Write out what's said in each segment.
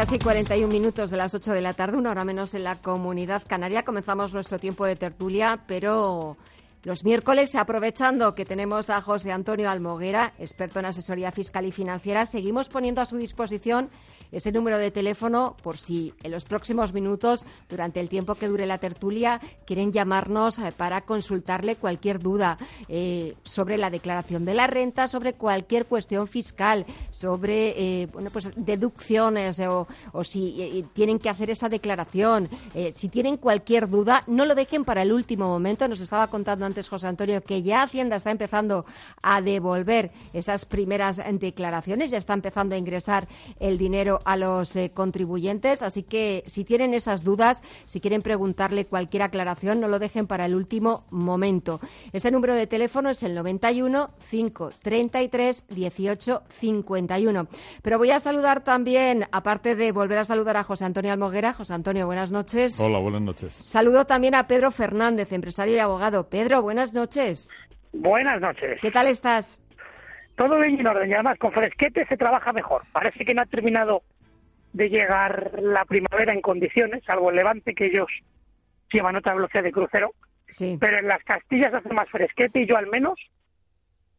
Casi 41 minutos de las 8 de la tarde, una hora menos en la comunidad canaria. Comenzamos nuestro tiempo de tertulia, pero los miércoles, aprovechando que tenemos a José Antonio Almoguera, experto en asesoría fiscal y financiera, seguimos poniendo a su disposición ese número de teléfono por si en los próximos minutos, durante el tiempo que dure la tertulia, quieren llamarnos eh, para consultarle cualquier duda eh, sobre la declaración de la renta, sobre cualquier cuestión fiscal, sobre eh, bueno, pues deducciones o, si tienen que hacer esa declaración. si tienen cualquier duda, no lo dejen para el último momento. Nos estaba contando antes José Antonio que ya Hacienda está empezando a devolver esas primeras declaraciones, ya está empezando a ingresar el dinero a los eh, contribuyentes. Así que si tienen esas dudas, si quieren preguntarle cualquier aclaración, no lo dejen para el último momento. Ese número de teléfono es el 91 533 18 51. Pero voy a saludar también, aparte de volver a saludar a José Antonio Almoguera. José Antonio, buenas noches. Hola, buenas noches. Saludo también a Pedro Fernández, empresario y abogado. Pedro, buenas noches. Buenas noches. ¿Qué tal estás? todo bien en orden y además con fresquete se trabaja mejor. Parece que no ha terminado de llegar la primavera en condiciones, salvo el levante que ellos llevan otra velocidad de crucero. Sí. Pero en las Castillas hace más fresquete y yo al menos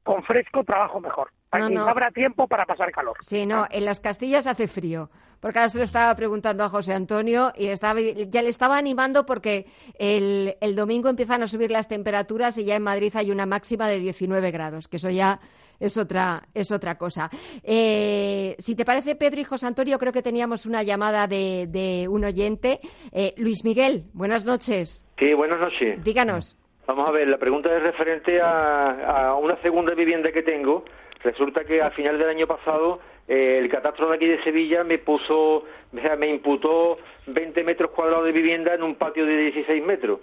con fresco trabajo mejor. No, habrá tiempo para pasar calor. Sí, no, en las Castillas hace frío. Porque ahora se lo estaba preguntando a José Antonio y estaba, ya le estaba animando porque el, el domingo empiezan a subir las temperaturas y ya en Madrid hay una máxima de 19 grados, que eso ya es otra, es otra cosa. Eh, si te parece, Pedro y José Antonio, creo que teníamos una llamada de, de un oyente. Eh, Luis Miguel, buenas noches. Sí, buenas noches. Díganos. Vamos a ver, la pregunta es referente a, una segunda vivienda que tengo. Resulta que al final del año pasado eh, el catastro de aquí de Sevilla me puso, me imputó 20 metros cuadrados de vivienda en un patio de 16 metros.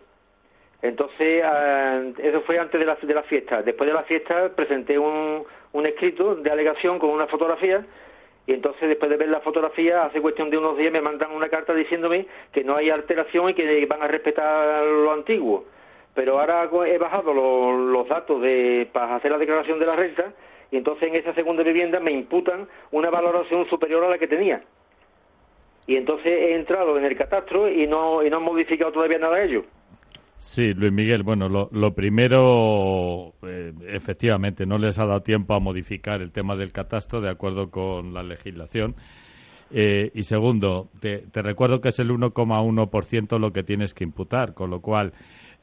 Entonces, ah, eso fue antes de la, de la fiesta. Después de la fiesta presenté un, escrito de alegación con una fotografía y entonces después de ver la fotografía, hace cuestión de unos días me mandan una carta diciéndome que no hay alteración y que van a respetar lo antiguo. Pero ahora he bajado los, datos de, para hacer la declaración de la renta y entonces en esa segunda vivienda me imputan una valoración superior a la que tenía. Y entonces he entrado en el catastro y no, y no han modificado todavía nada de ello. Sí, Luis Miguel, bueno, lo, primero, eh, efectivamente, no les ha dado tiempo a modificar el tema del catastro de acuerdo con la legislación. Eh, y segundo, te, recuerdo que es el 1,1% lo que tienes que imputar, con lo cual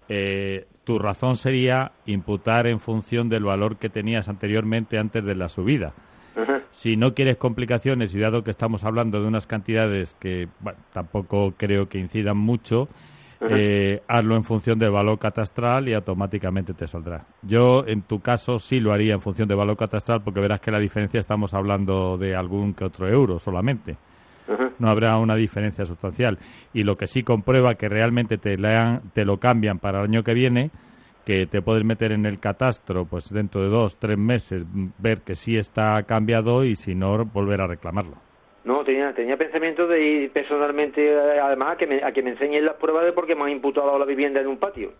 eh, tu razón sería imputar en función del valor que tenías anteriormente antes de la subida. Si no quieres complicaciones y dado que estamos hablando de unas cantidades que tampoco creo que incidan mucho, eh, hazlo en función del valor catastral y automáticamente te saldrá. Yo, en tu caso, sí lo haría en función del valor catastral porque verás que la diferencia estamos hablando de algún que otro euro solamente. No habrá una diferencia sustancial. Y lo que sí comprueba que realmente te, te lo cambian para el año que viene, que te puedes meter en el catastro pues dentro de dos, tres meses, ver que sí está cambiado y si no, volver a reclamarlo. No, tenía, tenía pensamiento de ir personalmente, eh, además, a que, me, a que me enseñen las pruebas de por qué me han imputado la vivienda en un patio.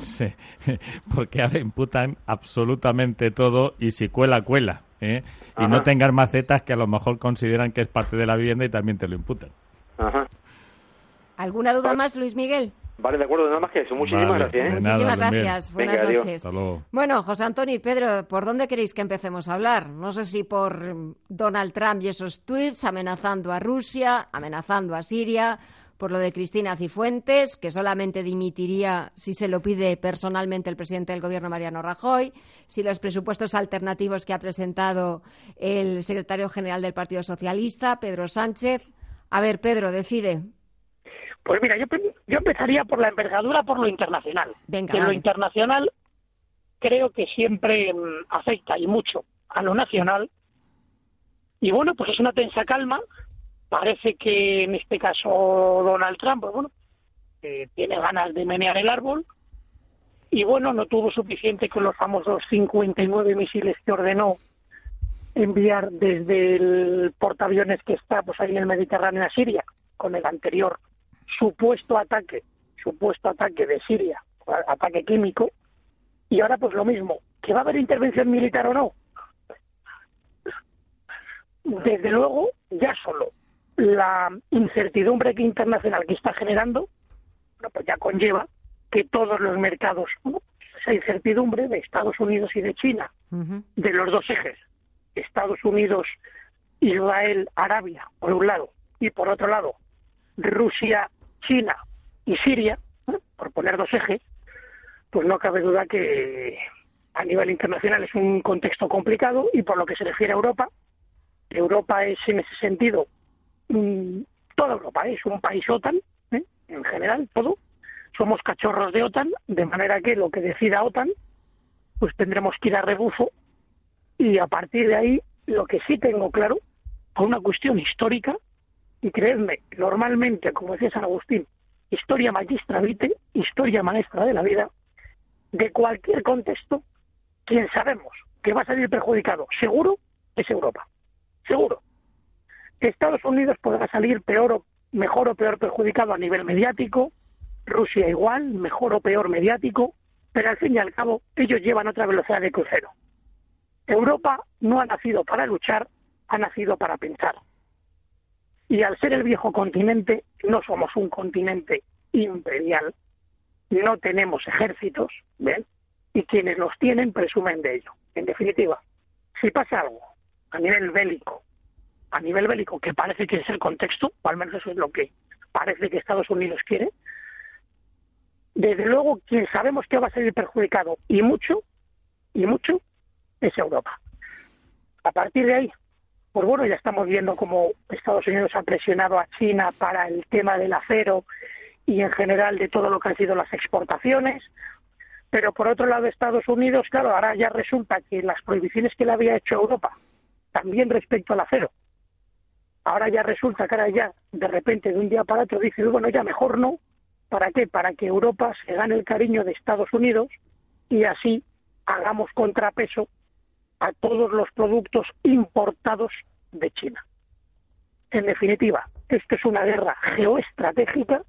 Sí, porque ahora imputan absolutamente todo y si cuela, cuela. ¿eh? Y no tengan macetas que a lo mejor consideran que es parte de la vivienda y también te lo imputan. Ajá. ¿Alguna duda más, Luis Miguel? Vale, de acuerdo, nada más que eso. Muchísimas gracias. ¿eh? Muchísimas gracias. Buenas noches. Bueno, José Antonio y Pedro, ¿por dónde queréis que empecemos a hablar? No sé si por Donald Trump y esos tweets amenazando a Rusia, amenazando a Siria, por lo de Cristina Cifuentes, que solamente dimitiría si se lo pide personalmente el presidente del Gobierno, Mariano Rajoy, si los presupuestos alternativos que ha presentado el secretario general del Partido Socialista, Pedro Sánchez. A ver, Pedro, decide. Pues mira, yo, yo empezaría por la envergadura, por lo internacional. Venga, lo internacional creo que siempre mm, afecta y mucho a lo nacional. Y bueno, pues es una tensa calma. Parece que en este caso Donald Trump, pues bueno, que tiene ganas de menear el árbol y bueno, no tuvo suficiente con los famosos 59 misiles que ordenó enviar desde el portaaviones que está pues ahí en el Mediterráneo a Siria con el anterior supuesto ataque, supuesto ataque de Siria, ataque químico, y ahora pues lo mismo, que va a haber intervención militar o no. Desde luego, ya solo la incertidumbre que internacional que está generando, pues ya conlleva que todos los mercados, esa incertidumbre de Estados Unidos y de China, de los dos ejes, Estados Unidos, Israel, Arabia, por un lado, y por otro lado, Rusia, China y Siria, por poner dos ejes, pues no cabe duda que a nivel internacional es un contexto complicado y por lo que se refiere a Europa, Europa es en ese sentido, toda Europa es un país OTAN, ¿eh? en general, todo. Somos cachorros de OTAN, de manera que lo que decida OTAN, pues tendremos que ir a rebufo y a partir de ahí, lo que sí tengo claro, por una cuestión histórica, y creedme, normalmente, como decía San Agustín, historia magistra vite, historia maestra de la vida, de cualquier contexto, quien sabemos que va a salir perjudicado, seguro, es Europa. Seguro. Estados Unidos podrá salir peor o mejor o peor perjudicado a nivel mediático, Rusia igual, mejor o peor mediático, pero al fin y al cabo ellos llevan otra velocidad de crucero. Europa no ha nacido para luchar, ha nacido para pensar. Y al ser el viejo continente, no somos un continente imperial, no tenemos ejércitos, ¿ven? Y quienes los tienen presumen de ello. En definitiva, si pasa algo a nivel bélico, a nivel bélico, que parece que es el contexto, o al menos eso es lo que parece que Estados Unidos quiere, desde luego quien sabemos que va a salir perjudicado, y mucho, y mucho, es Europa. A partir de ahí, pues bueno, ya estamos viendo cómo Estados Unidos ha presionado a China para el tema del acero y en general de todo lo que han sido las exportaciones. Pero por otro lado, Estados Unidos, claro, ahora ya resulta que las prohibiciones que le había hecho Europa, también respecto al acero, ahora ya resulta que ahora ya, de repente, de un día para otro, dice, bueno, ya mejor no. ¿Para qué? Para que Europa se gane el cariño de Estados Unidos y así hagamos contrapeso a todos los productos importados de China. En definitiva, esto es una guerra geoestratégica.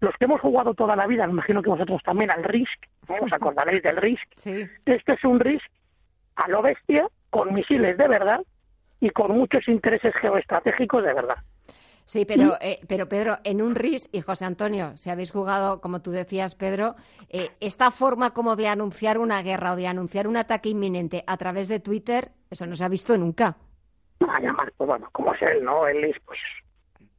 Los que hemos jugado toda la vida, me imagino que vosotros también, al RISC, os acordaréis del RISC. Sí. Este es un RISC a lo bestia, con misiles de verdad y con muchos intereses geoestratégicos de verdad. Sí, pero, eh, pero Pedro, en un RIS, y José Antonio, si habéis jugado, como tú decías, Pedro, eh, esta forma como de anunciar una guerra o de anunciar un ataque inminente a través de Twitter, eso no se ha visto nunca. Vaya, pues bueno, como es él, ¿no? Él es, pues,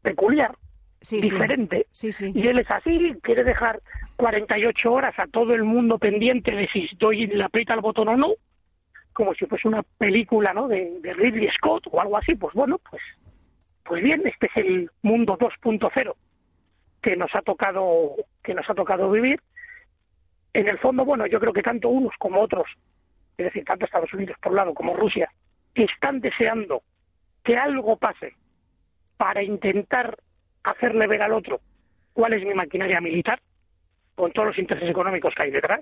peculiar, diferente. Sí. Sí, y él es así, quiere dejar 48 horas a todo el mundo pendiente de si doy le aprieta el botón o no, como si fuese una película, ¿no? De, de Ridley Scott o algo así, pues bueno, pues pues bien, este es el mundo 2.0 que nos ha tocado que nos ha tocado vivir. En el fondo, bueno, yo creo que tanto unos como otros, es decir, tanto Estados Unidos por un lado como Rusia, están deseando que algo pase para intentar hacerle ver al otro cuál es mi maquinaria militar, con todos los intereses económicos que hay detrás.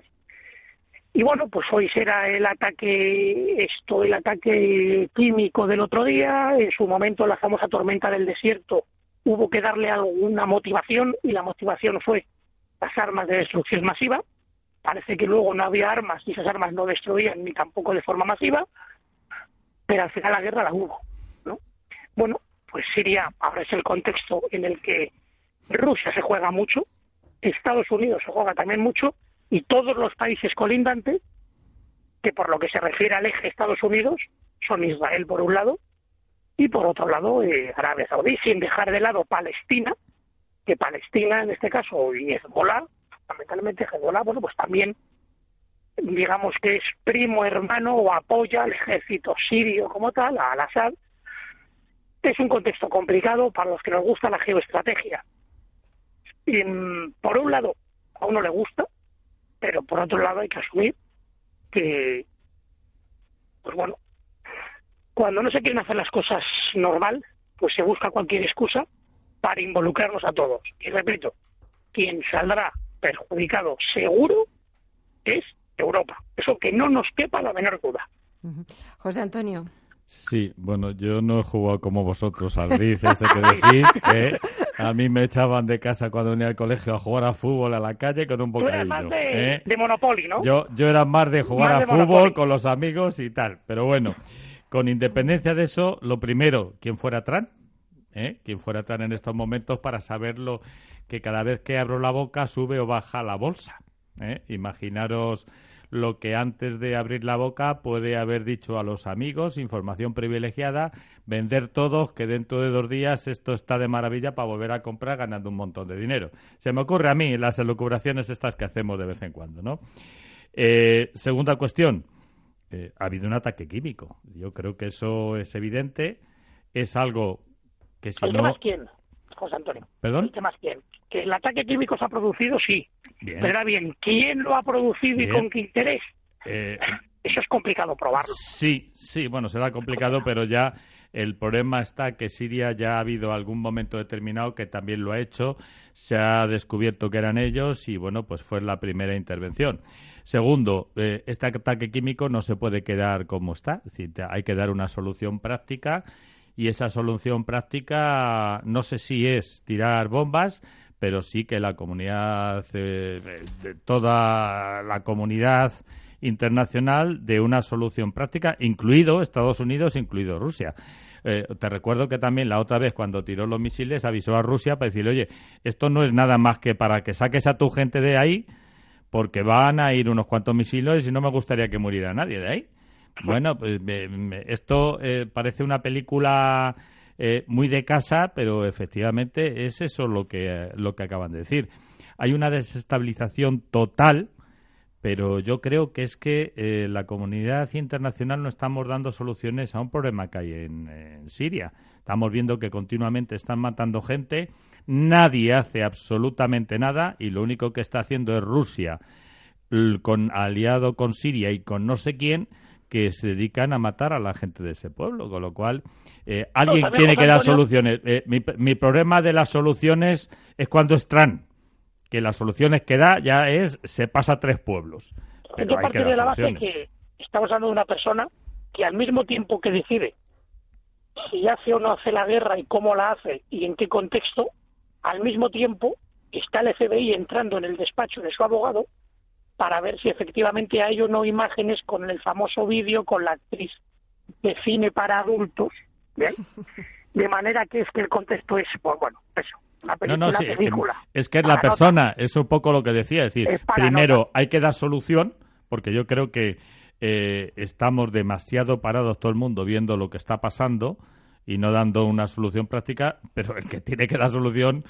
Y bueno, pues hoy será el ataque, esto, el ataque químico del otro día. En su momento, la famosa tormenta del desierto, hubo que darle alguna motivación y la motivación fue las armas de destrucción masiva. Parece que luego no había armas y esas armas no destruían ni tampoco de forma masiva, pero al final la guerra la hubo. ¿no? Bueno, pues Siria ahora es el contexto en el que Rusia se juega mucho, Estados Unidos se juega también mucho y todos los países colindantes, que por lo que se refiere al eje Estados Unidos, son Israel por un lado y por otro lado eh, Arabia Saudí, sin dejar de lado Palestina, que Palestina en este caso y Hezbollah, fundamentalmente Hezbollah, bueno, pues también digamos que es primo hermano o apoya al ejército sirio como tal, al Assad. Es un contexto complicado para los que nos gusta la geoestrategia. Y, mm, por un lado, a uno le gusta, pero por otro lado hay que asumir que, pues bueno, cuando no se quieren hacer las cosas normal, pues se busca cualquier excusa para involucrarnos a todos. Y repito, quien saldrá perjudicado seguro es Europa. Eso que no nos quepa la menor duda. José Antonio. Sí, bueno, yo no he jugado como vosotros al RIF, ese que decís. ¿eh? A mí me echaban de casa cuando venía al colegio a jugar a fútbol a la calle con un bocadillo. Tú eras más de, ¿eh? de Monopoly, ¿no? Yo, yo era más de jugar Más a de fútbol Monopoly. con los amigos y tal. Pero bueno, con independencia de eso, lo primero, ¿quién fuera Tran? ¿Eh? ¿Quién fuera Tran en estos momentos para saberlo que cada vez que abro la boca sube o baja la bolsa? ¿Eh? Imaginaros lo que antes de abrir la boca puede haber dicho a los amigos, información privilegiada, vender todos, que dentro de dos días esto está de maravilla para volver a comprar ganando un montón de dinero. Se me ocurre a mí las elucubraciones estas que hacemos de vez en cuando, ¿no? Eh, segunda cuestión, eh, ha habido un ataque químico. Yo creo que eso es evidente, es algo que si ¿El tema no... es quién, José Antonio? ¿Perdón? ¿El tema es quién? Que el ataque químico se ha producido, sí. Bien. Pero ahora bien, ¿quién lo ha producido y Bien. con qué interés? Eh, Eso es complicado probarlo. Sí, sí, bueno, será complicado, pero ya el problema está que Siria ya ha habido algún momento determinado que también lo ha hecho, se ha descubierto que eran ellos y bueno, pues fue la primera intervención. Segundo, eh, este ataque químico no se puede quedar como está, es decir, hay que dar una solución práctica y esa solución práctica no sé si es tirar bombas, pero sí que la comunidad, eh, de toda la comunidad internacional de una solución práctica, incluido Estados Unidos, incluido Rusia. Eh, te recuerdo que también la otra vez cuando tiró los misiles avisó a Rusia para decirle, oye, esto no es nada más que para que saques a tu gente de ahí, porque van a ir unos cuantos misiles y no me gustaría que muriera nadie de ahí. Bueno, pues esto eh, parece una película eh, muy de casa, pero efectivamente es eso lo que, lo que acaban de decir. Hay una desestabilización total, pero yo creo que es que eh, la comunidad internacional no estamos dando soluciones a un problema que hay en, en Siria. Estamos viendo que continuamente están matando gente, nadie hace absolutamente nada y lo único que está haciendo es Rusia, con aliado con Siria y con no sé quién, que se dedican a matar a la gente de ese pueblo, con lo cual eh, alguien tiene que dar Antonio. soluciones. Eh, mi, mi problema de las soluciones es cuando es Trump, que las soluciones que da ya es se pasa a tres pueblos. Pero Yo hay que dar de la base que estamos hablando de una persona que al mismo tiempo que decide si hace o no hace la guerra y cómo la hace y en qué contexto, al mismo tiempo está el FBI entrando en el despacho de su abogado para ver si efectivamente hay o no imágenes con el famoso vídeo con la actriz de cine para adultos, ¿bien? De manera que es que el contexto es, pues bueno, eso, una No, película, no, sí, película. es que es la persona, es un poco lo que decía, es decir, Es primero nota. hay que dar solución, porque yo creo que eh, estamos demasiado parados todo el mundo viendo lo que está pasando y no dando una solución práctica, pero el que tiene que dar solución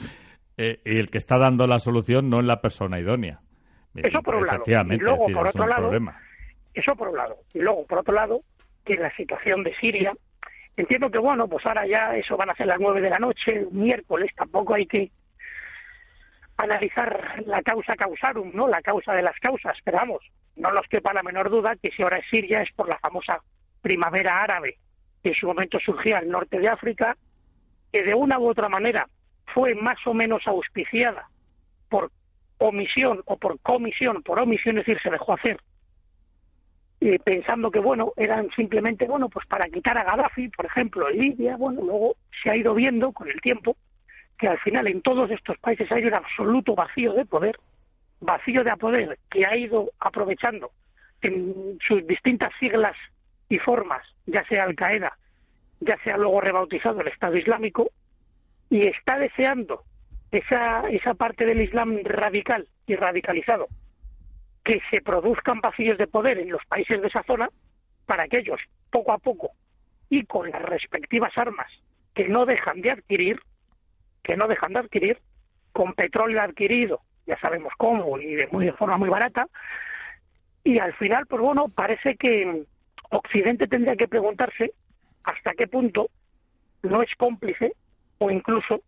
eh, y el que está dando la solución no es la persona idónea. Eso por un lado. Y luego, decir, por otro lado, problema. Eso por un lado. Y luego, por otro lado, que la situación de Siria, entiendo que, bueno, pues ahora ya eso van a ser las nueve de la noche, miércoles, tampoco hay que analizar la causa causarum, ¿no? La causa de las causas, pero vamos, no nos quepa la menor duda que si ahora es Siria es por la famosa primavera árabe, que en su momento surgía al norte de África, que de una u otra manera fue más o menos auspiciada por omisión o por comisión, por omisión, es decir, se dejó hacer pensando que bueno eran simplemente bueno pues para quitar a Gaddafi por ejemplo en Libia bueno luego se ha ido viendo con el tiempo que al final en todos estos países hay un absoluto vacío de poder vacío de poder que ha ido aprovechando en sus distintas siglas y formas ya sea Al Qaeda ya sea luego rebautizado el Estado Islámico y está deseando esa esa parte del Islam radical y radicalizado que se produzcan vacíos de poder en los países de esa zona para que ellos, poco a poco, y con las respectivas armas que no dejan de adquirir, que no dejan de adquirir, con petróleo adquirido, ya sabemos cómo, y de, muy, de forma muy barata, y al final, pues bueno, parece que Occidente tendría que preguntarse hasta qué punto no es cómplice o incluso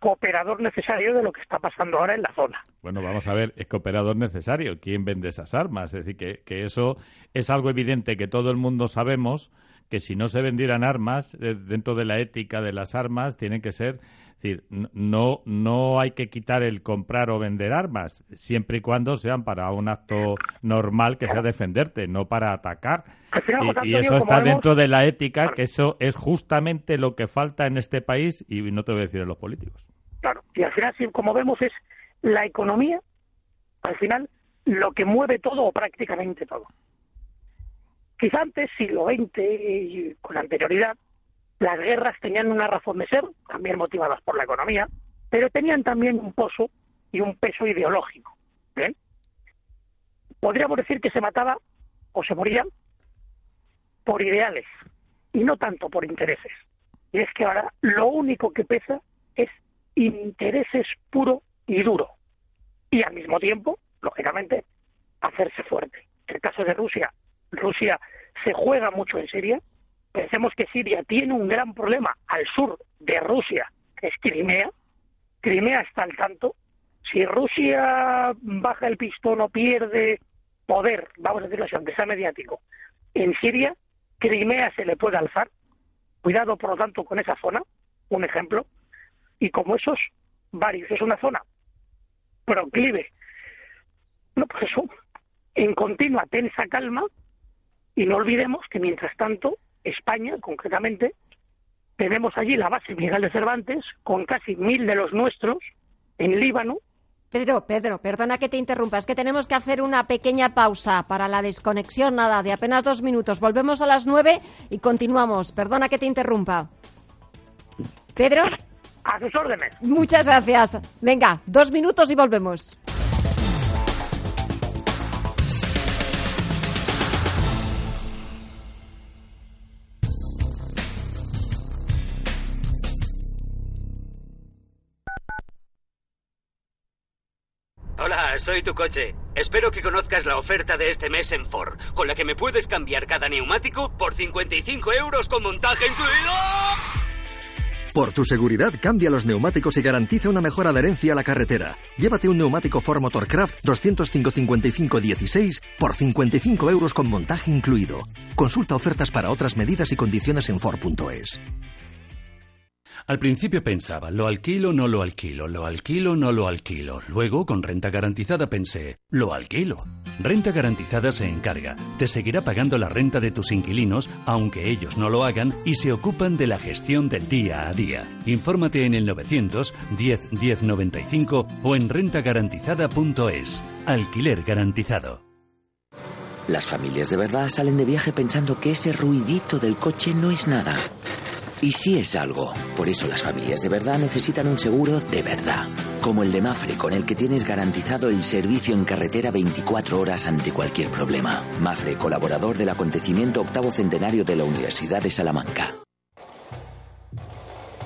cooperador necesario de lo que está pasando ahora en la zona. Bueno, vamos a ver, es cooperador necesario. ¿Quién vende esas armas? Es decir, que, que eso es algo evidente que todo el mundo sabemos que si no se vendieran armas, eh, dentro de la ética de las armas, tienen que ser es decir, no, no hay que quitar el comprar o vender armas, siempre y cuando sean para un acto normal que sea defenderte, no para atacar. Y, eso está dentro de la ética, que eso es justamente lo que falta en este país y no te voy a decir en los políticos. Claro, y al final, como vemos, es la economía, al final, lo que mueve todo o prácticamente todo. Quizá antes, siglo XX y con anterioridad, las guerras tenían una razón de ser, también motivadas por la economía, pero tenían también un pozo y un peso ideológico. Podríamos decir que se mataba o se moría por ideales y no tanto por intereses. Y es que ahora lo único que pesa es intereses puro y duro. Y al mismo tiempo, lógicamente, hacerse fuerte. En el caso de Rusia, Rusia se juega mucho en Siria, Pensemos que Siria tiene un gran problema al sur de Rusia, es Crimea. Crimea está al tanto. Si Rusia baja el pistón o pierde poder, vamos a decirlo así, aunque sea mediático, en Siria, Crimea se le puede alzar. Cuidado, por lo tanto, con esa zona, un ejemplo. Y como esos, varios. Es una zona proclive. No, pues eso, en continua tensa calma. Y no olvidemos que mientras tanto España, concretamente, tenemos allí la base Miguel de Cervantes, con casi mil de los nuestros, en Líbano. Pedro, Pedro, perdona que te interrumpa, es que tenemos que hacer una pequeña pausa para la desconexión, nada, de apenas dos minutos. Volvemos a las nueve y continuamos. Perdona que te interrumpa. Pedro. A sus órdenes. Muchas gracias. Venga, dos minutos y volvemos. Hola, soy tu coche. Espero que conozcas la oferta de este mes en Ford, con la que me puedes cambiar cada neumático por 55 euros con montaje incluido. Por tu seguridad, cambia los neumáticos y garantiza una mejor adherencia a la carretera. Llévate un neumático Ford Motorcraft 205-55-16 por 55 euros con montaje incluido. Consulta ofertas para otras medidas y condiciones en Ford.es. Al principio pensaba, lo alquilo, no lo alquilo, lo alquilo, no lo alquilo. Luego, con renta garantizada pensé, lo alquilo. Renta garantizada se encarga, te seguirá pagando la renta de tus inquilinos, aunque ellos no lo hagan, y se ocupan de la gestión del día a día. Infórmate en el 900 10 10 95 o en rentagarantizada.es. Alquiler garantizado. Las familias de verdad salen de viaje pensando que ese ruidito del coche no es nada. Y sí es algo. Por eso las familias de verdad necesitan un seguro de verdad. Como el de Mafre, con el que tienes garantizado el servicio en carretera 24 horas ante cualquier problema. Mafre, colaborador del acontecimiento octavo centenario de la Universidad de Salamanca.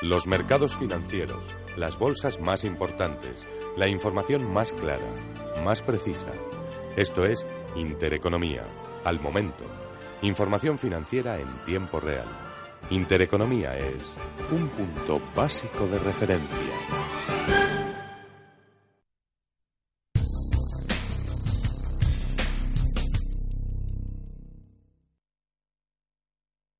Los mercados financieros, las bolsas más importantes, la información más clara, más precisa. Esto es Intereconomía, al momento. Información financiera en tiempo real. Intereconomía es un punto básico de referencia.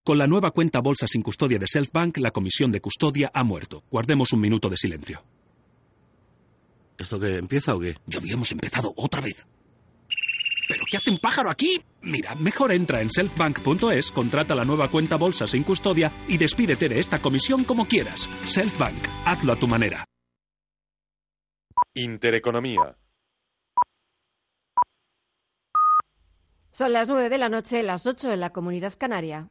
Con la nueva cuenta bolsa sin custodia de Selfbank, la comisión de custodia ha muerto. Guardemos un minuto de silencio. ¿Esto que empieza o qué? Ya habíamos empezado otra vez. ¿Pero qué hace un pájaro aquí? Mira, mejor entra en selfbank.es, contrata la nueva cuenta bolsa sin custodia y despídete de esta comisión como quieras. Selfbank, hazlo a tu manera. Intereconomía. Son las nueve de la noche, las ocho en la comunidad canaria.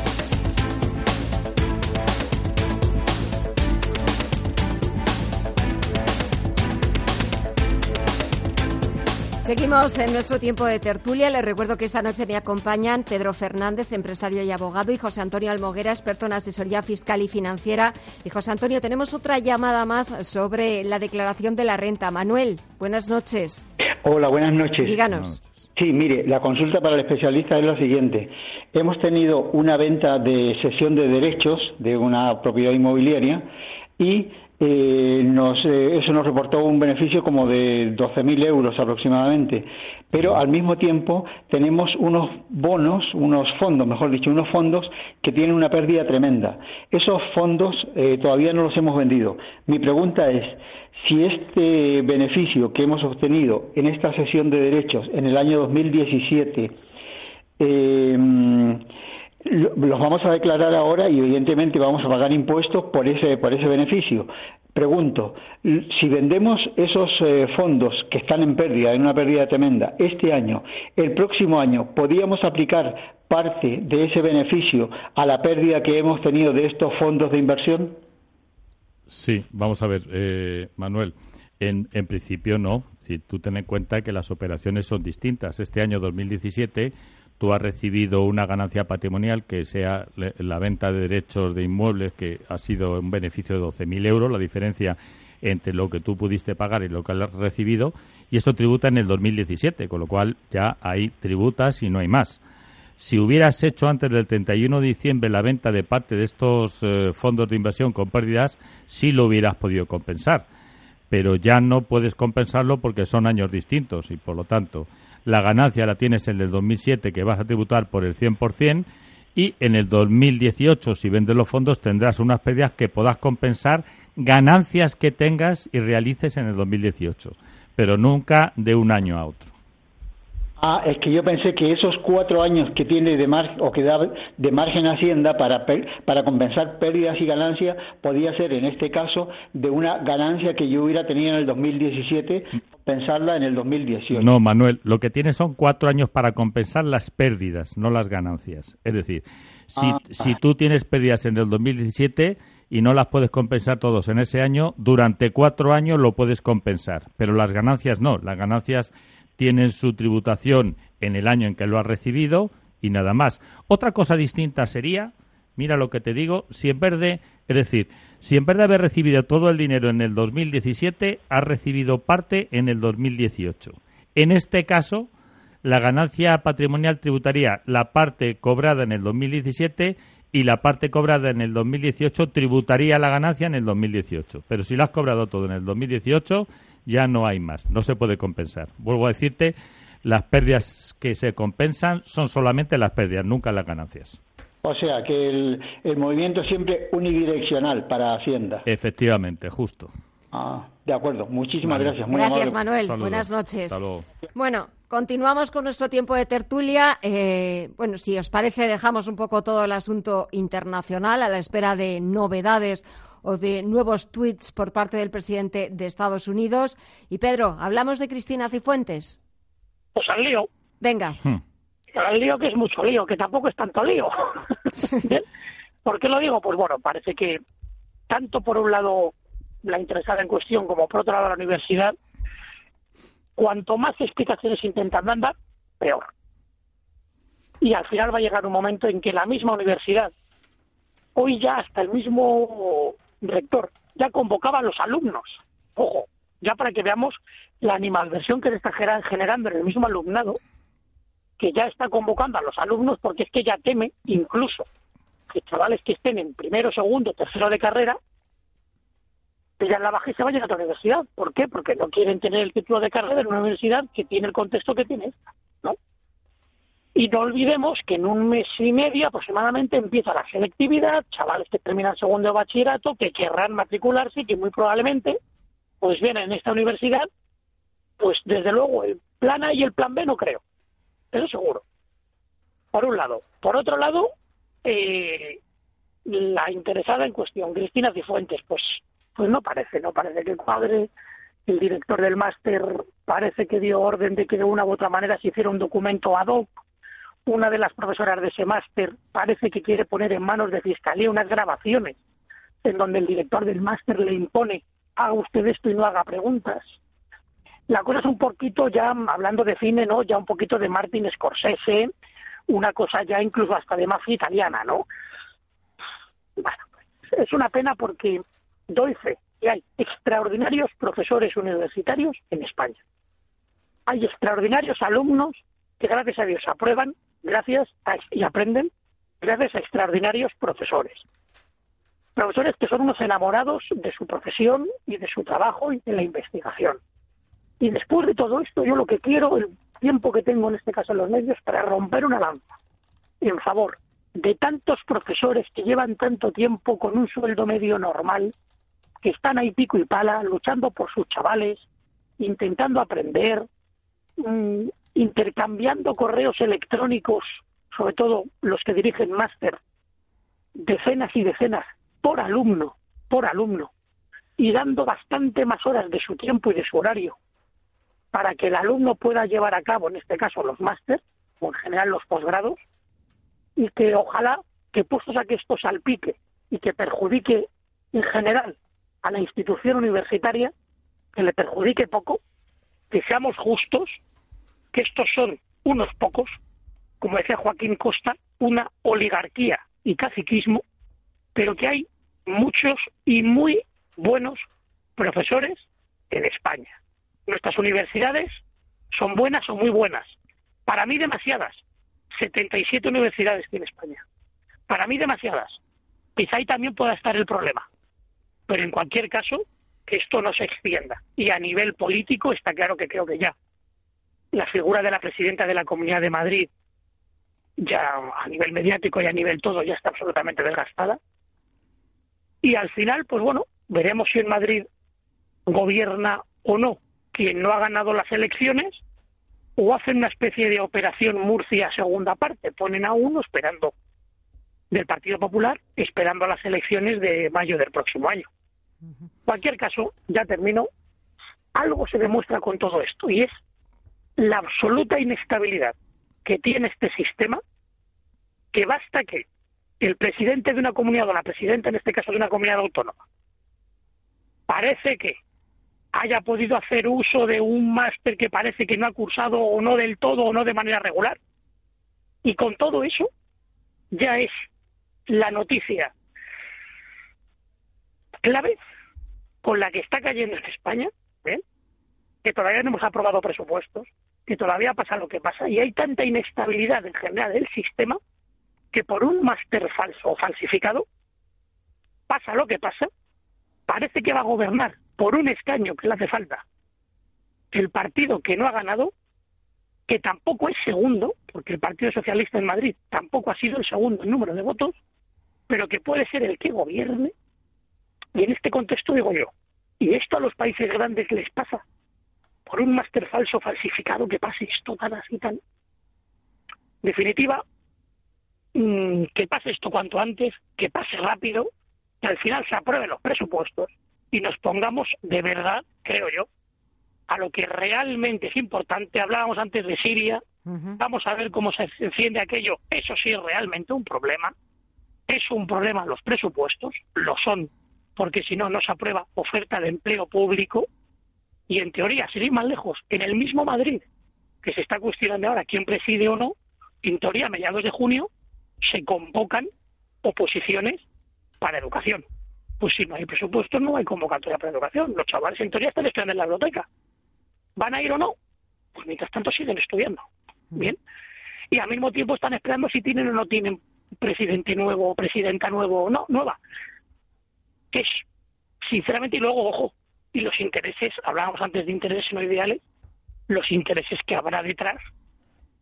Seguimos en nuestro tiempo de tertulia. Les recuerdo que esta noche me acompañan Pedro Fernández, empresario y abogado, y José Antonio Almoguera, experto en asesoría fiscal y financiera. Y José Antonio, tenemos otra llamada más sobre la declaración de la renta. Manuel, buenas noches. Hola, buenas noches. Díganos. Sí, mire, la consulta para el especialista es la siguiente. Hemos tenido una venta de sesión de derechos de una propiedad inmobiliaria y eh, nos, eh, eso nos reportó un beneficio como de 12.000 euros aproximadamente. Pero al mismo tiempo tenemos unos bonos, unos fondos, mejor dicho, unos fondos que tienen una pérdida tremenda. Esos fondos eh, todavía no los hemos vendido. Mi pregunta es, si este beneficio que hemos obtenido en esta sesión de derechos en el año 2017 eh, los vamos a declarar ahora y evidentemente vamos a pagar impuestos por ese, por ese beneficio. Pregunto, si vendemos esos eh, fondos que están en pérdida, en una pérdida tremenda, este año, el próximo año, ¿podríamos aplicar parte de ese beneficio a la pérdida que hemos tenido de estos fondos de inversión? Sí, vamos a ver, eh, Manuel. En, en, principio no. Si tú ten en cuenta que las operaciones son distintas. Este año 2017 tú has recibido una ganancia patrimonial que sea la venta de derechos de inmuebles que ha sido un beneficio de 12.000 euros, la diferencia entre lo que tú pudiste pagar y lo que has recibido, y eso tributa en el 2017, con lo cual ya hay tributas y no hay más. Si hubieras hecho antes del 31 de diciembre la venta de parte de estos eh, fondos de inversión con pérdidas, sí lo hubieras podido compensar, pero ya no puedes compensarlo porque son años distintos y, por lo tanto, la ganancia la tienes en el 2007 que vas a tributar por el 100% y en el 2018 si vendes los fondos tendrás unas pérdidas que puedas compensar ganancias que tengas y realices en el 2018, pero nunca de un año a otro. Ah, es que yo pensé que esos cuatro años que tiene de mar o que da de margen Hacienda para para compensar pérdidas y ganancias podía ser en este caso de una ganancia que yo hubiera tenido en el 2017 pensarla en el 2018. No, Manuel, lo que tiene son cuatro años para compensar las pérdidas, no las ganancias. Es decir, si, ah, si tú tienes pérdidas en el 2017 y no las puedes compensar todos en ese año, durante cuatro años lo puedes compensar, pero las ganancias no. Las ganancias tienen su tributación en el año en que lo has recibido y nada más. Otra cosa distinta sería, mira lo que te digo, si en vez de, es decir, si en vez de haber recibido todo el dinero en el 2017, has recibido parte en el 2018. En este caso, la ganancia patrimonial tributaría la parte cobrada en el 2017 y la parte cobrada en el 2018 tributaría la ganancia en el 2018. Pero si la has cobrado todo en el 2018, ya no hay más, no se puede compensar. Vuelvo a decirte, las pérdidas que se compensan son solamente las pérdidas, nunca las ganancias. O sea, que el, movimiento es siempre unidireccional para Hacienda. Efectivamente, justo. Ah, de acuerdo. Muchísimas gracias. gracias, Manuel. Buenas noches. Bueno, continuamos con nuestro tiempo de tertulia. Eh, bueno, si os parece, dejamos un poco todo el asunto internacional a la espera de novedades o de nuevos tweets por parte del presidente de Estados Unidos. Y Pedro, ¿hablamos de Cristina Cifuentes? Pues al lío. Venga. Hmm. Al lío que es mucho lío, que tampoco es tanto lío. ¿Por qué lo digo? Pues bueno, parece que tanto por un lado la interesada en cuestión como por otro lado la universidad, cuanto más explicaciones intentan dar, peor. Y al final va a llegar un momento en que la misma universidad, hoy ya hasta el mismo rector ya convocaba a los alumnos. Ojo, ya para que veamos la animadversión que se está generando en el mismo alumnado, que ya está convocando a los alumnos porque es que ya teme incluso que chavales que estén en primero, segundo, tercero de carrera, ya la baja y se vayan a otra universidad. ¿Por qué? Porque no quieren tener el título de carrera en una universidad que tiene el contexto que tiene esta, ¿no? Y no olvidemos que en un mes y medio aproximadamente empieza la selectividad, chavales que terminan segundo de bachillerato, que querrán matricularse y que muy probablemente, pues bien, en esta universidad, pues desde luego el plan A y el plan B no creo. Eso seguro. Por un lado. Por otro lado, eh, la interesada en cuestión, Cristina Cifuentes, pues, pues no parece, no parece que el padre, el director del máster, parece que dio orden de que de una u otra manera se hiciera un documento ad hoc una de las profesoras de ese máster parece que quiere poner en manos de Fiscalía unas grabaciones en donde el director del máster le impone haga usted esto y no haga preguntas. la cosa es un poquito ya, hablando de cine, ¿no? Ya un poquito de Martin Scorsese, una cosa ya incluso hasta de mafia italiana, ¿no? Bueno, es una pena porque doy fe que hay extraordinarios profesores universitarios en España. Hay extraordinarios alumnos que gracias a Dios aprueban, gracias y aprenden gracias a extraordinarios profesores. Profesores que son unos enamorados de su profesión y de su trabajo y de la investigación. Y después de todo esto, yo lo que quiero, el tiempo que tengo en este caso en los medios, para romper una lanza en favor de tantos profesores que llevan tanto tiempo con un sueldo medio normal, que están ahí pico y pala, luchando por sus chavales, intentando aprender, mm, intercambiando correos electrónicos, sobre todo los que dirigen máster, decenas y decenas por alumno, por alumno, y dando bastante más horas de su tiempo y de su horario para que el alumno pueda llevar a cabo, en este caso, los máster, o en general los posgrados, y que ojalá que puestos a que esto salpique y que perjudique en general a la institución universitaria, que le perjudique poco, que seamos justos, que estos son unos pocos, como decía Joaquín Costa, una oligarquía y caciquismo, pero que hay muchos y muy buenos profesores en España. Nuestras universidades son buenas o muy buenas. Para mí demasiadas. 77 universidades tiene España. Para mí demasiadas. Quizá ahí también pueda estar el problema. Pero en cualquier caso, que esto no se extienda. Y a nivel político está claro que creo que ya la figura de la presidenta de la Comunidad de Madrid, ya a nivel mediático y a nivel todo, ya está absolutamente desgastada. Y al final, pues bueno, veremos si en Madrid gobierna o no quien no ha ganado las elecciones o hacen una especie de operación Murcia segunda parte, ponen a uno esperando del Partido Popular, esperando a las elecciones de mayo del próximo año. En cualquier caso, ya termino, algo se demuestra con todo esto y es la absoluta inestabilidad que tiene este sistema, que basta que el presidente de una comunidad o la presidenta, en este caso de una comunidad autónoma, parece que haya podido hacer uso de un máster que parece que no ha cursado o no del todo o no de manera regular. Y con todo eso ya es la noticia clave con la que está cayendo en España, ¿eh? que todavía no hemos aprobado presupuestos, que todavía pasa lo que pasa, y hay tanta inestabilidad en general del sistema que por un máster falso o falsificado pasa lo que pasa, parece que va a gobernar por un escaño que le hace falta el partido que no ha ganado, que tampoco es segundo, porque el Partido Socialista en Madrid tampoco ha sido el segundo en número de votos, pero que puede ser el que gobierne. Y en este contexto digo yo, y esto a los países grandes les pasa, por un máster falso falsificado que pase esto tan así tan. Definitiva, mm, que pase esto cuanto antes, que pase rápido, que al final se aprueben los presupuestos y nos pongamos de verdad, creo yo, a lo que realmente es importante. Hablábamos antes de Siria, vamos a ver cómo se enciende aquello. Eso sí es realmente un problema. Es un problema los presupuestos, lo son, porque si no, no se aprueba oferta de empleo público. Y en teoría, sin ir más lejos, en el mismo Madrid, que se está cuestionando ahora quién preside o no, en teoría, a mediados de junio, se convocan oposiciones para educación. Pues si no hay presupuesto, no hay convocatoria para educación. Los chavales en teoría están estudiando en la biblioteca. ¿Van a ir o no? Pues mientras tanto siguen estudiando. Bien. Y al mismo tiempo están esperando si tienen o no tienen presidente nuevo o presidenta nuevo o no, nueva. Que es, sinceramente, y luego, ojo, y los intereses, hablábamos antes de intereses no ideales, los intereses que habrá detrás,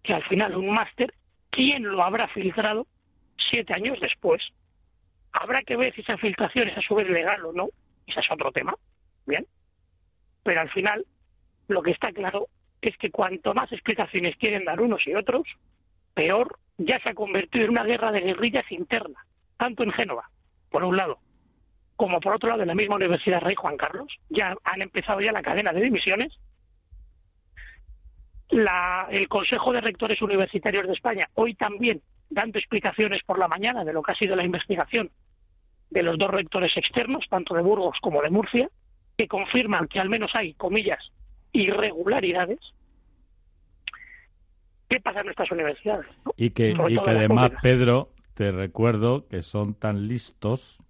que al final un máster, ¿quién lo habrá filtrado siete años después? Habrá que ver si esa filtración es a su vez legal o no, ese es otro tema, bien. Pero al final, lo que está claro es que cuanto más explicaciones quieren dar unos y otros, peor ya se ha convertido en una guerra de guerrillas interna, tanto en Génova, por un lado, como por otro lado en la misma Universidad Rey Juan Carlos. Ya han empezado ya la cadena de dimisiones. La, el Consejo de Rectores Universitarios de España hoy también dando explicaciones por la mañana de lo que ha sido la investigación de los dos rectores externos, tanto de Burgos como de Murcia, que confirman que al menos hay, comillas, irregularidades, ¿qué pasa en nuestras universidades? Y que, y que además, Pedro, te recuerdo que son tan listos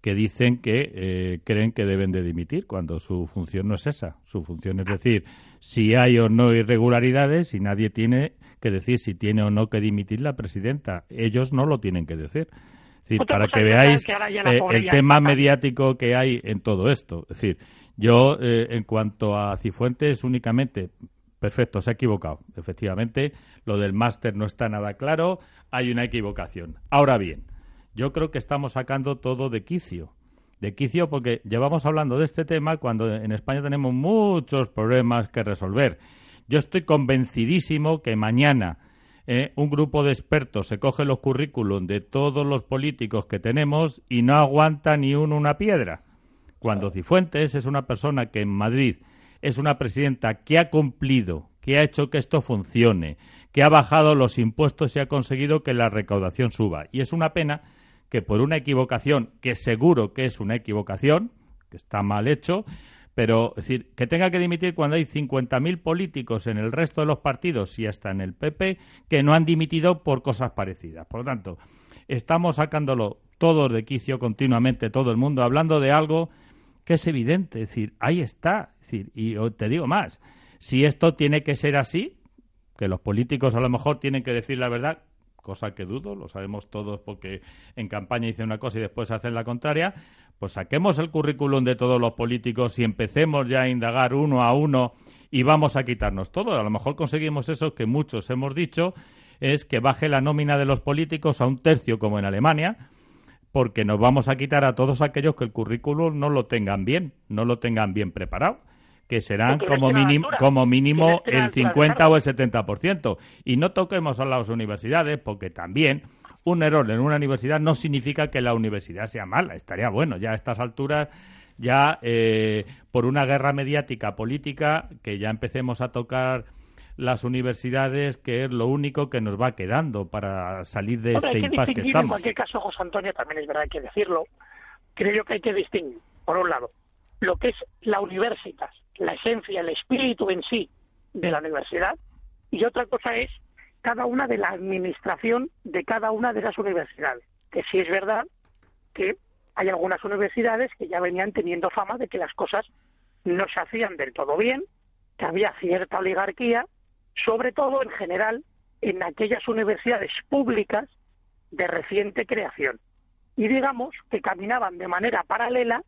que dicen que eh, creen que deben de dimitir cuando su función no es esa. Su función es decir si hay o no irregularidades y nadie tiene que decir si tiene o no que dimitir la presidenta. Ellos no lo tienen que decir. Es decir, para que veáis eh, el tema mediático que hay en todo esto. Es decir, yo eh, en cuanto a Cifuentes únicamente Perfecto, se ha equivocado. Efectivamente, lo del máster no está nada claro, hay una equivocación. Ahora bien, yo creo que estamos sacando todo de quicio. De quicio porque llevamos hablando de este tema cuando en España tenemos muchos problemas que resolver. Yo estoy convencidísimo que mañana eh, un grupo de expertos se coge los currículum de todos los políticos que tenemos y no aguanta ni uno una piedra. Cuando Cifuentes es una persona que en Madrid es una presidenta que ha cumplido, que ha hecho que esto funcione, que ha bajado los impuestos y ha conseguido que la recaudación suba. Y es una pena que por una equivocación, que seguro que es una equivocación, que está mal hecho, pero decir, que tenga que dimitir cuando hay 50.000 políticos en el resto de los partidos y hasta en el PP que no han dimitido por cosas parecidas. Por lo tanto, estamos sacándolo todos de quicio continuamente, todo el mundo, hablando de algo que es evidente. Es decir, ahí está. Es decir, y te digo más, si esto tiene que ser así, que los políticos a lo mejor tienen que decir la verdad, cosa que dudo, lo sabemos todos porque en campaña dicen una cosa y después hacen la contraria, pues saquemos el currículum de todos los políticos y empecemos ya a indagar uno a uno y vamos a quitarnos todo. A lo mejor conseguimos eso que muchos hemos dicho, es que baje la nómina de los políticos a un tercio como en Alemania, porque nos vamos a quitar a todos aquellos que el currículum no lo tengan bien, no lo tengan bien preparado que serán como mínimo, como mínimo el 50 o el 70%. Y no toquemos a las universidades, porque también un error en una universidad no significa que la universidad sea mala. Estaría bueno ya a estas alturas, ya eh, por una guerra mediática política, que ya empecemos a tocar las universidades, que es lo único que nos va quedando para salir de este impasse que estamos. En cualquier caso, José Antonio, también es verdad hay que decirlo, creo que hay que distinguir, por un lado, lo que es la universitas, la esencia, el espíritu en sí de la universidad, y otra cosa es cada una de la administración de cada una de las universidades. Que sí es verdad que hay algunas universidades que ya venían teniendo fama de que las cosas no se hacían del todo bien, que había cierta oligarquía sobre todo en general en aquellas universidades públicas de reciente creación. Y digamos que caminaban de manera paralela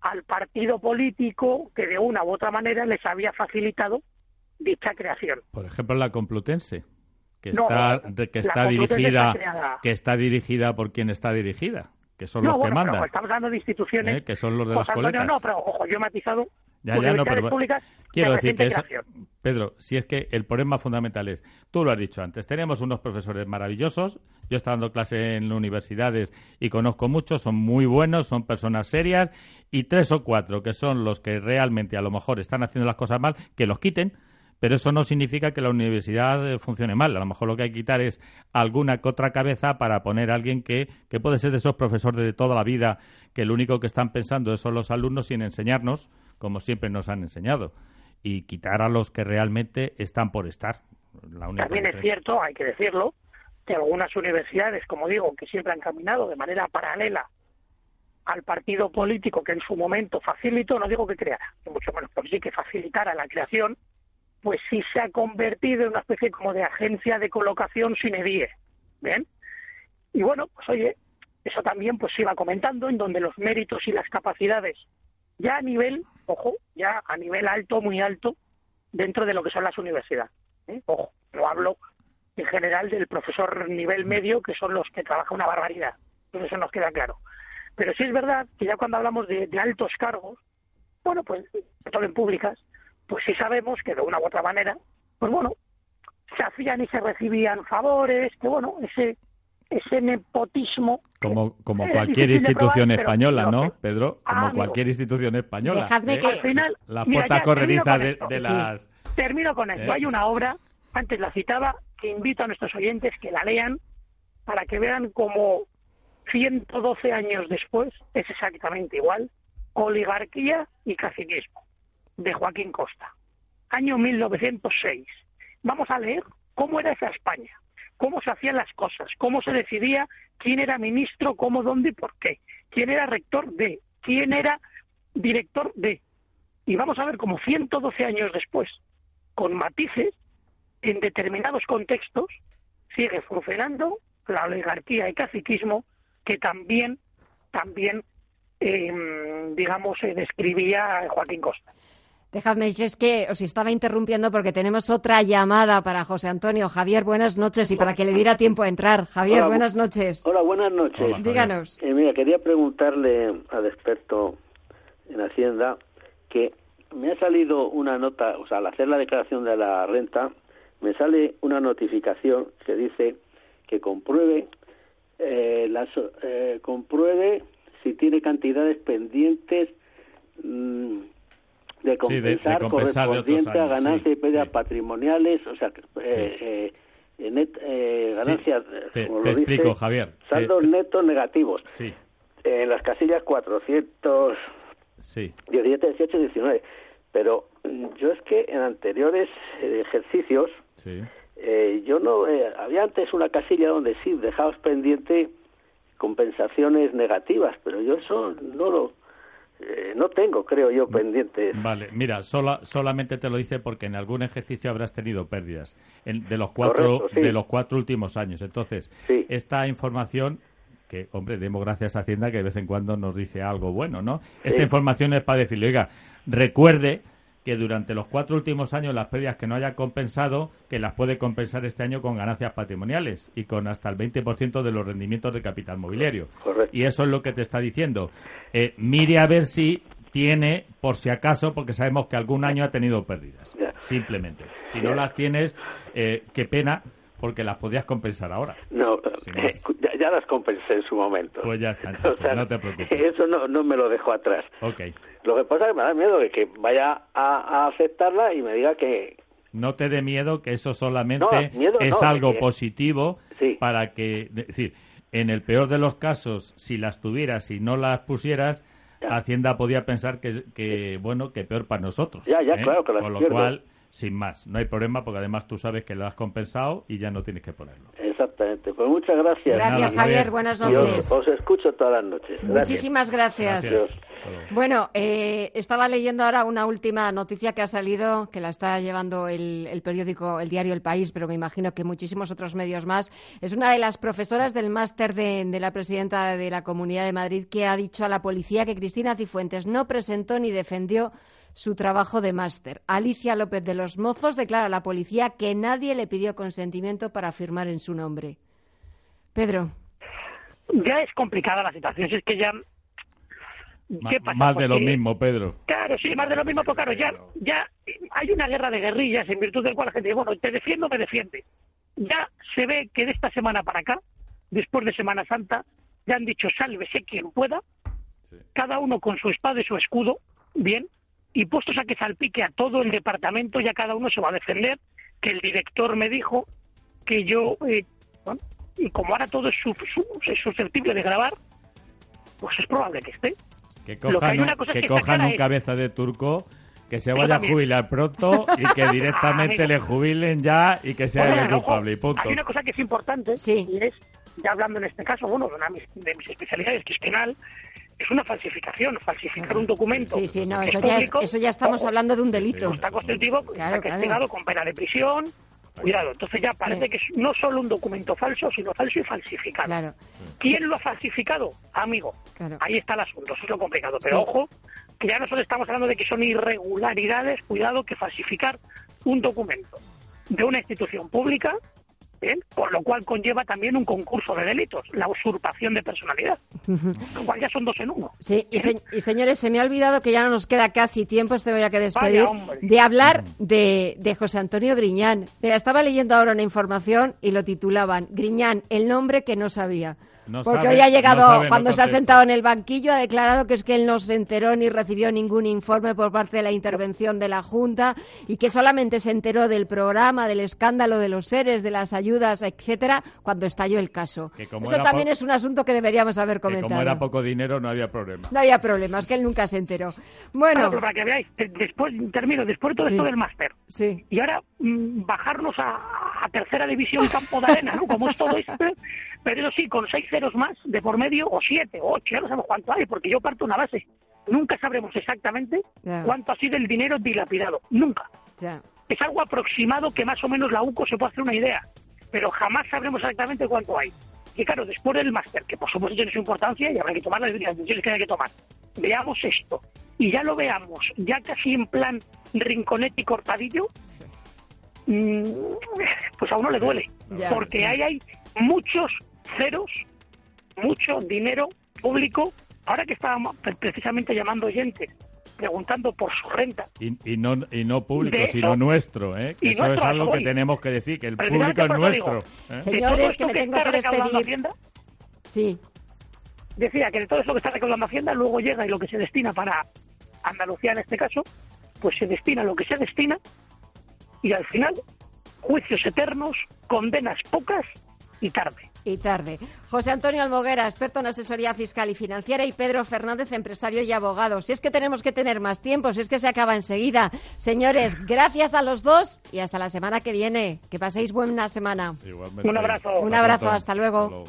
al partido político que de una u otra manera les había facilitado dicha creación. Por ejemplo, la Complutense, que está, que está dirigida que está dirigida por quien está dirigida, que son los que mandan. estamos hablando de instituciones ¿Eh? que son los de las coletas. No, pero ojo, yo he matizado ya, ya, no, pero, quiero decir que Pedro, si es que el problema fundamental es, tú lo has dicho antes, tenemos unos profesores maravillosos, yo he estado dando clase en universidades y conozco muchos, son muy buenos, son personas serias, y tres o cuatro que son los que realmente a lo mejor están haciendo las cosas mal, que los quiten, pero eso no significa que la universidad eh, funcione mal. A lo mejor lo que hay que quitar es alguna que otra cabeza para poner a alguien que, que puede ser de esos profesores de toda la vida, que lo único que están pensando son los alumnos sin enseñarnos, como siempre nos han enseñado, y quitar a los que realmente están por estar. También es cierto, hay que decirlo, que algunas universidades, como digo, que siempre han caminado de manera paralela al partido político que en su momento facilitó, no digo que creara, mucho menos, pero sí que facilitara la creación, pues sí se ha convertido en una especie como de agencia de colocación sin edie. ¿Bien? Y bueno, pues oye, eso también pues se iba comentando, en donde los méritos y las capacidades, ya a nivel, ojo, ya a nivel alto, muy alto, dentro de lo que son las universidades. ¿eh? Ojo, lo hablo en general del profesor nivel medio, que son los que trabajan una barbaridad. Entonces eso nos queda claro. Pero sí es verdad que ya cuando hablamos de, de altos cargos, bueno, pues, todo en públicas, pues sí sabemos que de una u otra manera, pues bueno, se hacían y se recibían favores, que bueno, ese ese nepotismo como como cualquier institución española, ¿no, Pedro? Como ah, cualquier institución española. Dejadme ¿eh? que al final la puerta corrediza de, las termino con esto. Hay una obra, antes la citaba, que invito a nuestros oyentes que la lean para que vean cómo 112 años después es exactamente igual oligarquía y caciquismo de Joaquín Costa. año 1906. Vamos a leer cómo era esa España, cómo se hacían las cosas, cómo se decidía quién era ministro, cómo, dónde y por qué, quién era rector de, quién era director de. Y vamos a ver cómo 112 años después, con matices, en determinados contextos, sigue funcionando la oligarquía y caciquismo que también, también eh, digamos, se describía Joaquín Costa. Dejadme, es que os estaba interrumpiendo porque tenemos otra llamada para José Antonio. Javier, buenas noches y para que le diera tiempo a entrar. Javier, buenas noches. Hola, buenas noches. Díganos. Eh, mira, quería preguntarle al experto en Hacienda que me ha salido una nota, o sea, al hacer la declaración de la renta, me sale una notificación que dice que compruebe eh, las, eh, compruebe si tiene cantidades pendientes mm, de compensar, correspondiente a ganancias y pérdidas patrimoniales, o sea, eh, eh, net, eh, ganancias, te, te explico, Javier. Saldos netos negativos. Sí. En las casillas 400, sí. 17, 18 19. Pero mm, yo es que en anteriores ejercicios, sí. yo no. había antes una casilla donde sí dejabas pendiente compensaciones negativas, pero yo eso no lo eh, no tengo, creo yo, pendientes. Vale, mira, sola, solamente te lo dice porque en algún ejercicio habrás tenido pérdidas de los cuatro Correcto, sí. de los cuatro últimos años. Entonces, Sí. esta información que, hombre, demos gracias a Hacienda que de vez en cuando nos dice algo bueno, ¿no? Esta información es para decirle, oiga, recuerde que durante los cuatro últimos años las pérdidas que no haya compensado, que las puede compensar este año con ganancias patrimoniales y con hasta el 20% de los rendimientos de capital mobiliario. Correcto. Y eso es lo que te está diciendo. Eh, mire a ver si tiene, por si acaso, porque sabemos que algún año ha tenido pérdidas. Simplemente. Si no las tienes, eh, qué pena, porque las podías compensar ahora. No, eh, ya, ya las compensé en su momento. Pues ya está, O entonces, sea, no te preocupes. Eso no, no me lo dejo atrás. Lo que pasa es que me da miedo de que vaya a, a aceptarla y me diga que... No te dé miedo que eso solamente No, miedo es no, algo que- positivo Sí. para que, es decir, en el peor de los casos, si las tuvieras y no las pusieras, Hacienda podía pensar que, que bueno, que peor para nosotros. Ya, ya, ¿eh? claro que las Con lo pierdo. cual, sin más, no hay problema porque además tú sabes que lo has compensado y ya no tienes que ponerlo. Exactamente. Pues muchas gracias. Gracias, Nada, Javier. Buenas noches. Os, escucho todas las noches. Gracias. Muchísimas gracias. Adiós. Bueno, eh, estaba leyendo ahora una última noticia que ha salido, que la está llevando el, el periódico, el diario El País, pero me imagino que muchísimos otros medios más. Es una de las profesoras del máster de, de la presidenta de la Comunidad de Madrid que ha dicho a la policía que Cristina Cifuentes no presentó ni defendió su trabajo de máster. Alicia López de los Mozos declara a la policía que nadie le pidió consentimiento para firmar en su nombre. Pedro. Ya es complicada la situación, si es que ya... ¿Qué pasa? más de lo Porque- mismo, Pedro. Claro, sí, más de lo mismo, pero claro, ya, ya hay una guerra de guerrillas en virtud del cual la gente dice, bueno, te defiendo, me defiende. Ya se ve que de esta semana para acá, después de Semana Santa, ya han dicho, sálvese quien pueda, cada uno con su espada y su escudo, bien, y puestos a que salpique a todo el departamento, ya cada uno se va a defender, que el director me dijo que yo, eh, bueno, y como ahora todo es, su- su- es susceptible de grabar, pues es probable que esté. Que Lo que cojan, hay un- una cosa que cojan un es- cabeza de turco, que se vaya a jubilar pronto y que directamente le jubilen ya y que sea Oye, el ojo, culpable y punto. Hay una cosa que es importante y es, ya hablando en este caso, bueno, de una de mis, de mis especialidades, que es penal, es una falsificación, falsificar un documento. Sí, sí, no, eso es ya, es- público, eso ya estamos hablando de un delito. Está constitutivo, Claro, está claro. castigado con pena de prisión. Cuidado, entonces ya parece Sí. que es no solo un documento falso, sino falso y falsificado. Claro. ¿Quién lo ha falsificado? Amigo. Claro. Ahí está el asunto, eso es lo complicado. Pero ojo, que ya no solo estamos hablando de que son irregularidades, cuidado que falsificar un documento de una institución pública, ¿bien? por lo cual conlleva también un concurso de delitos, la usurpación de personalidad, lo cual ya son dos en uno. Sí, y, se- y señores, se me ha olvidado que ya no nos queda casi tiempo, os tengo ya que despedir, Vaya, de hablar de, de José Antonio Griñán. Mira, estaba leyendo ahora una información y lo titulaban Griñán, el nombre que no sabía. No Porque sabe- hoy ha llegado, no sabe, no cuando se ha sentado en el banquillo, ha declarado que es que él no se enteró ni recibió ningún informe por parte de la intervención de la Junta y que solamente se enteró del programa, del escándalo de los seres, de las ayudas etcétera, cuando estalló el caso. Eso también es un asunto que deberíamos haber comentado. como era poco dinero, no había problema. No había problemas, que él nunca se enteró. Bueno. para que veáis, después, termino, después de todo esto del máster. Sí. Y ahora mm, bajarnos a, a, tercera división campo de arena, ¿no? Como es todo esto, pero eso sí, con seis ceros más de por medio, o siete, o ocho, ya no sabemos cuánto hay, porque yo parto una base. Nunca sabremos exactamente cuánto ha sido el dinero dilapidado. Nunca. Es algo aproximado que más o menos la UCO se puede hacer una idea, pero jamás sabremos exactamente cuánto hay. Y claro, después del máster, que por supuesto tiene su importancia y habrá que tomar las decisiones que hay que tomar, veamos esto y ya lo veamos, ya casi en plan rinconete y cortadillo, mm, pues a uno le duele, porque ahí hay muchos ceros, mucho dinero público. Ahora que estábamos precisamente llamando oyentes preguntando por su renta. Y, no, y no público, sino nuestro, ¿eh? Que eso es algo que tenemos que decir, que el público es nuestro. ¿eh? Señores, que me tengo que despedir. Hacienda, sí. Decía que de todo eso que está recaudando Hacienda, luego llega y lo que se destina para Andalucía en este caso, pues se destina lo que se destina y al final juicios eternos, condenas pocas y tarde. Y tarde. José Antonio Almoguera, experto en asesoría fiscal y financiera, y Pedro Fernández, empresario y abogado. Si es que tenemos que tener más tiempo, si es que se acaba enseguida. Señores, gracias a los dos y hasta la semana que viene. Que paséis buena semana. Un abrazo. Un abrazo, hasta luego.